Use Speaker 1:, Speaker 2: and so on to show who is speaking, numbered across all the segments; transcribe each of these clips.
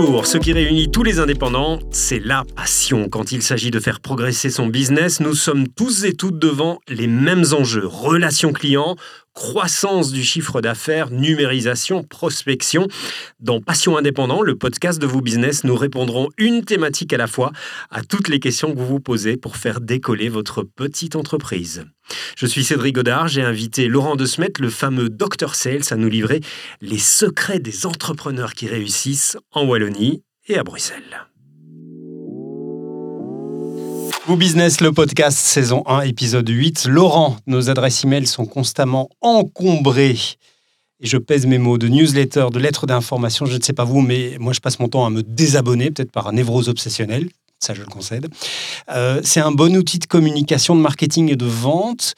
Speaker 1: Bonjour, ce qui réunit tous les indépendants, c'est la passion. Quand il s'agit de faire progresser son business, nous sommes tous et toutes devant les mêmes enjeux. Relations clients, croissance du chiffre d'affaires, numérisation, prospection. Dans Passion Indépendant, le podcast de vos business, nous répondrons une thématique à la fois à toutes les questions que vous vous posez pour faire décoller votre petite entreprise. Je suis Cédric Godard, j'ai invité Laurent De Smet, le fameux Dr Sales, à nous livrer les secrets des entrepreneurs qui réussissent en Wallonie et à Bruxelles. Vous Business, le podcast, saison 1, épisode 8. Laurent, nos adresses e-mail sont constamment encombrées. Et je pèse mes mots de newsletter, de lettres d'information. Je ne sais pas vous, mais moi, je passe mon temps à me désabonner, peut-être par névrose obsessionnel. Ça, je le concède. Euh, c'est un bon outil de communication, de marketing et de vente.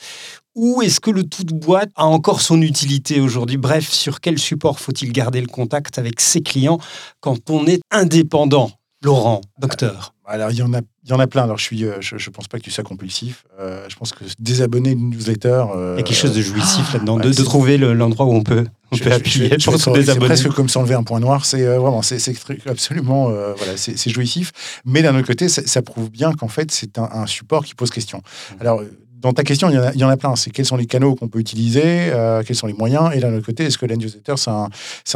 Speaker 1: Ou est-ce que le tout de boîte a encore son utilité aujourd'hui? Bref, sur quel support faut-il garder le contact avec ses clients quand on est indépendant? Laurent, docteur.
Speaker 2: Alors, il y en a, il y en a plein. Alors, je suis, euh, je, je pense pas que tu sois compulsif. Euh, je pense que désabonner une newsletter.
Speaker 1: il y a quelque chose de jouissif ah, là-dedans, de, trouver l'endroit où on peut, on peut appuyer pour se désabonner.
Speaker 2: C'est presque comme s'enlever un point noir. C'est euh, vraiment, c'est absolument, voilà, c'est jouissif. Mais d'un autre côté, ça, prouve bien qu'en fait, c'est un, un, support qui pose question. Mmh. Alors, dans ta question, il y en a, plein. C'est quels sont les canaux qu'on peut utiliser, euh, quels sont les moyens, et d'un autre côté, est-ce que newsletter, c'est un,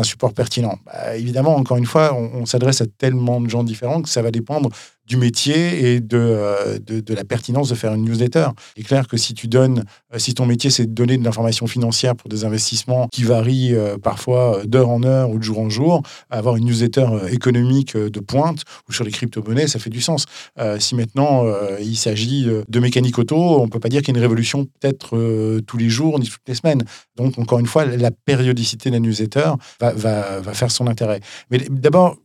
Speaker 2: support pertinent? Bah, Évidemment, encore une fois, on s'adresse à tellement de gens différents que ça va dépendre du métier et euh, de, de, la pertinence de faire une newsletter. Il est clair que si tu donnes, euh, si ton métier c'est de donner de l'information financière pour des investissements qui varient euh, parfois d'heure en heure ou de jour en jour, avoir une newsletter économique de pointe ou sur les crypto-monnaies, ça fait du sens. si maintenant il s'agit de mécanique auto, on peut pas dire qu'il y a une révolution peut-être tous les jours ni toutes les semaines. Donc encore une fois, la périodicité de la newsletter va, va, va faire son intérêt. Mais d'abord,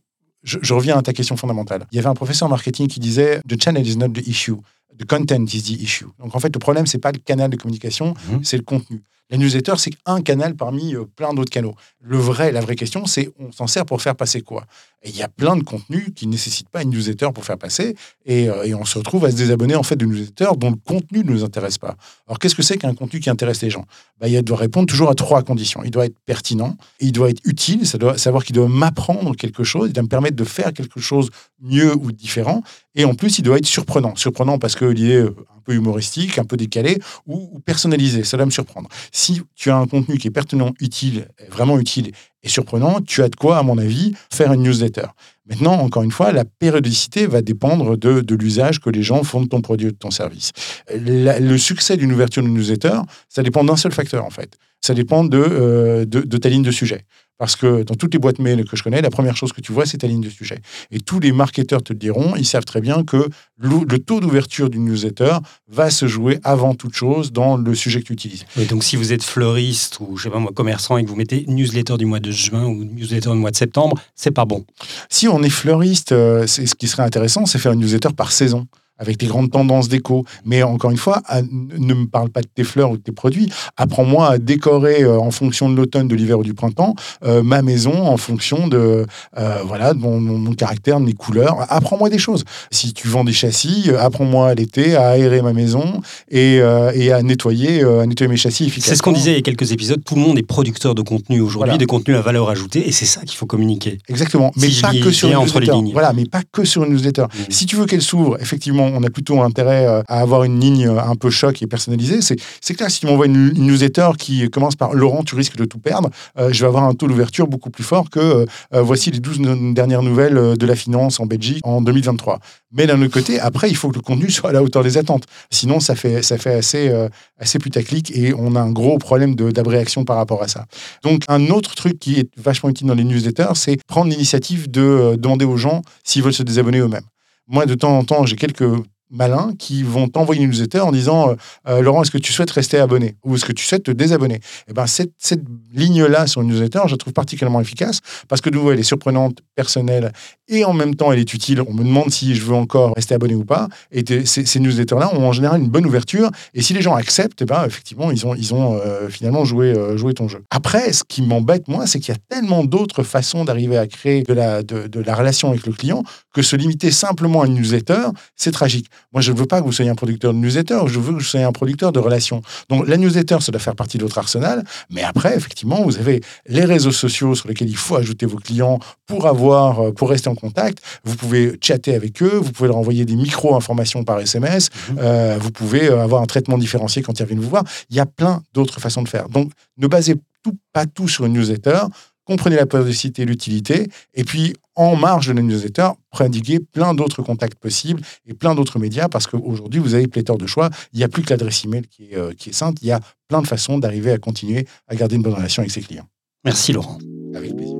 Speaker 2: je, reviens à ta question fondamentale. Il y avait un professeur en marketing qui disait The channel is not the issue, the content is the issue. Donc en fait, le problème, c'est pas le canal de communication, mhm. c'est le contenu. La newsletter, c'est un canal parmi euh, plein d'autres canaux. Le vrai, la vraie question, c'est on s'en sert pour faire passer quoi? Et il y a plein de contenus qui ne nécessitent pas une newsletter pour faire passer, euh, et, on se retrouve à se désabonner en fait de newsletters dont le contenu ne nous intéresse pas. Alors qu'est-ce que c'est qu'un contenu qui intéresse les gens? Bah, Il doit répondre toujours à trois conditions. Il doit être pertinent, il doit être utile, ça doit savoir qu'il doit m'apprendre quelque chose, il doit me permettre de faire quelque chose mieux ou différent, et en plus, il doit être surprenant. Surprenant parce qu'il est euh, un peu humoristique, un peu décalé ou, personnalisé. Ça doit me surprendre. Si tu as un contenu qui est pertinent, utile, vraiment utile et surprenant, tu as de quoi, à mon avis, faire une newsletter. Maintenant, encore une fois, la périodicité va dépendre de, de l'usage que les gens font de ton produit ou de ton service. le succès d'une ouverture de newsletter, ça dépend d'un seul facteur, en fait. Ça dépend de, euh, de ta ligne de sujet. Parce que dans toutes les boîtes mail que je connais, la première chose que tu vois, c'est ta ligne de sujet. Et tous les marketeurs te le diront, ils savent très bien que le, taux d'ouverture d'une newsletter va se jouer avant toute chose dans le sujet que tu utilises.
Speaker 1: donc si vous êtes fleuriste ou je sais pas moi commerçant et que vous mettez newsletter du mois de juin ou newsletter du mois de septembre, c'est pas bon.
Speaker 2: Si on est fleuriste, euh, c'est ce qui serait intéressant, c'est faire une newsletter par saison avec des grandes tendances déco. Mais encore une fois, ne me parle pas de tes fleurs ou de tes produits. Apprends-moi à décorer euh, en fonction de l'automne, de l'hiver ou du printemps euh, ma maison en fonction de, euh, voilà, de mon, caractère, de mes couleurs. Apprends-moi des choses. Si tu vends des châssis, apprends-moi l'été à aérer ma maison et, et à, nettoyer, à nettoyer mes châssis efficacement.
Speaker 1: C'est ce qu'on disait il y a quelques épisodes. Tout le monde est producteur de contenu aujourd'hui, des contenus à valeur ajoutée, et c'est ça qu'il faut communiquer.
Speaker 2: Exactement. Mais pas que sur une entre les lignes. Voilà, mais pas que sur une newsletter. Mmh. Si tu veux qu'elle s'ouvre, effectivement, on a plutôt intérêt euh, à avoir une ligne euh, un peu choc et personnalisée. C'est clair, si tu m'envoies une, newsletter qui commence par Laurent, tu risques de tout perdre, euh, je vais avoir un taux d'ouverture beaucoup plus fort que voici les 12 dernières nouvelles de la finance en Belgique en 2023. Mais d'un autre côté, après, il faut que le contenu soit à la hauteur des attentes. Sinon, ça fait, assez, assez putaclic et on a un gros problème d'abréaction par rapport à ça. Donc, un autre truc qui est vachement utile dans les newsletters, c'est prendre l'initiative de demander aux gens s'ils veulent se désabonner eux-mêmes. Moi, de temps en temps, j'ai quelques malins qui vont t'envoyer une newsletter en disant euh, euh, Laurent, est-ce que tu souhaites rester abonné ou est-ce que tu souhaites te désabonner? Et eh ben cette, cette ligne-là sur une newsletter, je la trouve particulièrement efficace parce que de nouveau, elle est surprenante, personnelle et en même temps, elle est utile. On me demande si je veux encore rester abonné ou pas. Et ces, newsletters-là ont en général une bonne ouverture. Et si les gens acceptent, et eh ben, effectivement, ils ont, ils ont euh, finalement joué, joué ton jeu. Après, ce qui m'embête, moi, c'est qu'il y a tellement d'autres façons d'arriver à créer de la, de la relation avec le client que se limiter simplement à une newsletter, c'est tragique. Moi, je ne veux pas que vous soyez un producteur de newsletter, je veux que vous soyez un producteur de relations. Donc, la newsletter, ça doit faire partie de votre arsenal. Mais après, effectivement, vous avez les réseaux sociaux sur lesquels il faut ajouter vos clients pour avoir, euh, pour rester en contact. Vous pouvez chatter avec eux, vous pouvez leur envoyer des micro-informations par SMS, mhm. euh, vous pouvez euh, avoir un traitement différencié quand ils viennent vous voir. Il y a plein d'autres façons de faire. Donc, ne basez tout, pas tout sur une newsletter comprenez la périodicité et l'utilité, et puis en marge de la newsletter, prodiguez plein d'autres contacts possibles et plein d'autres médias, parce qu'aujourd'hui, vous avez pléthore de choix. Il n'y a plus que l'adresse email qui est, euh, qui est simple, il y a plein de façons d'arriver à continuer à garder une bonne relation avec ses clients.
Speaker 1: Merci Laurent.
Speaker 2: Avec plaisir.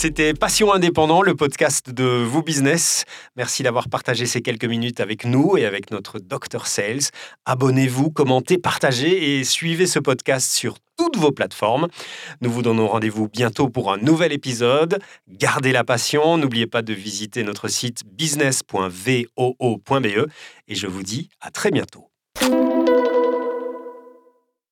Speaker 1: C'était Passion Indépendant, le podcast de Vous Business. Merci d'avoir partagé ces quelques minutes avec nous et avec notre Dr Sales. Abonnez-vous, commentez, partagez et suivez ce podcast sur toutes vos plateformes. Nous vous donnons rendez-vous bientôt pour un nouvel épisode. Gardez la passion, n'oubliez pas de visiter notre site business.voo.be et je vous dis à très bientôt.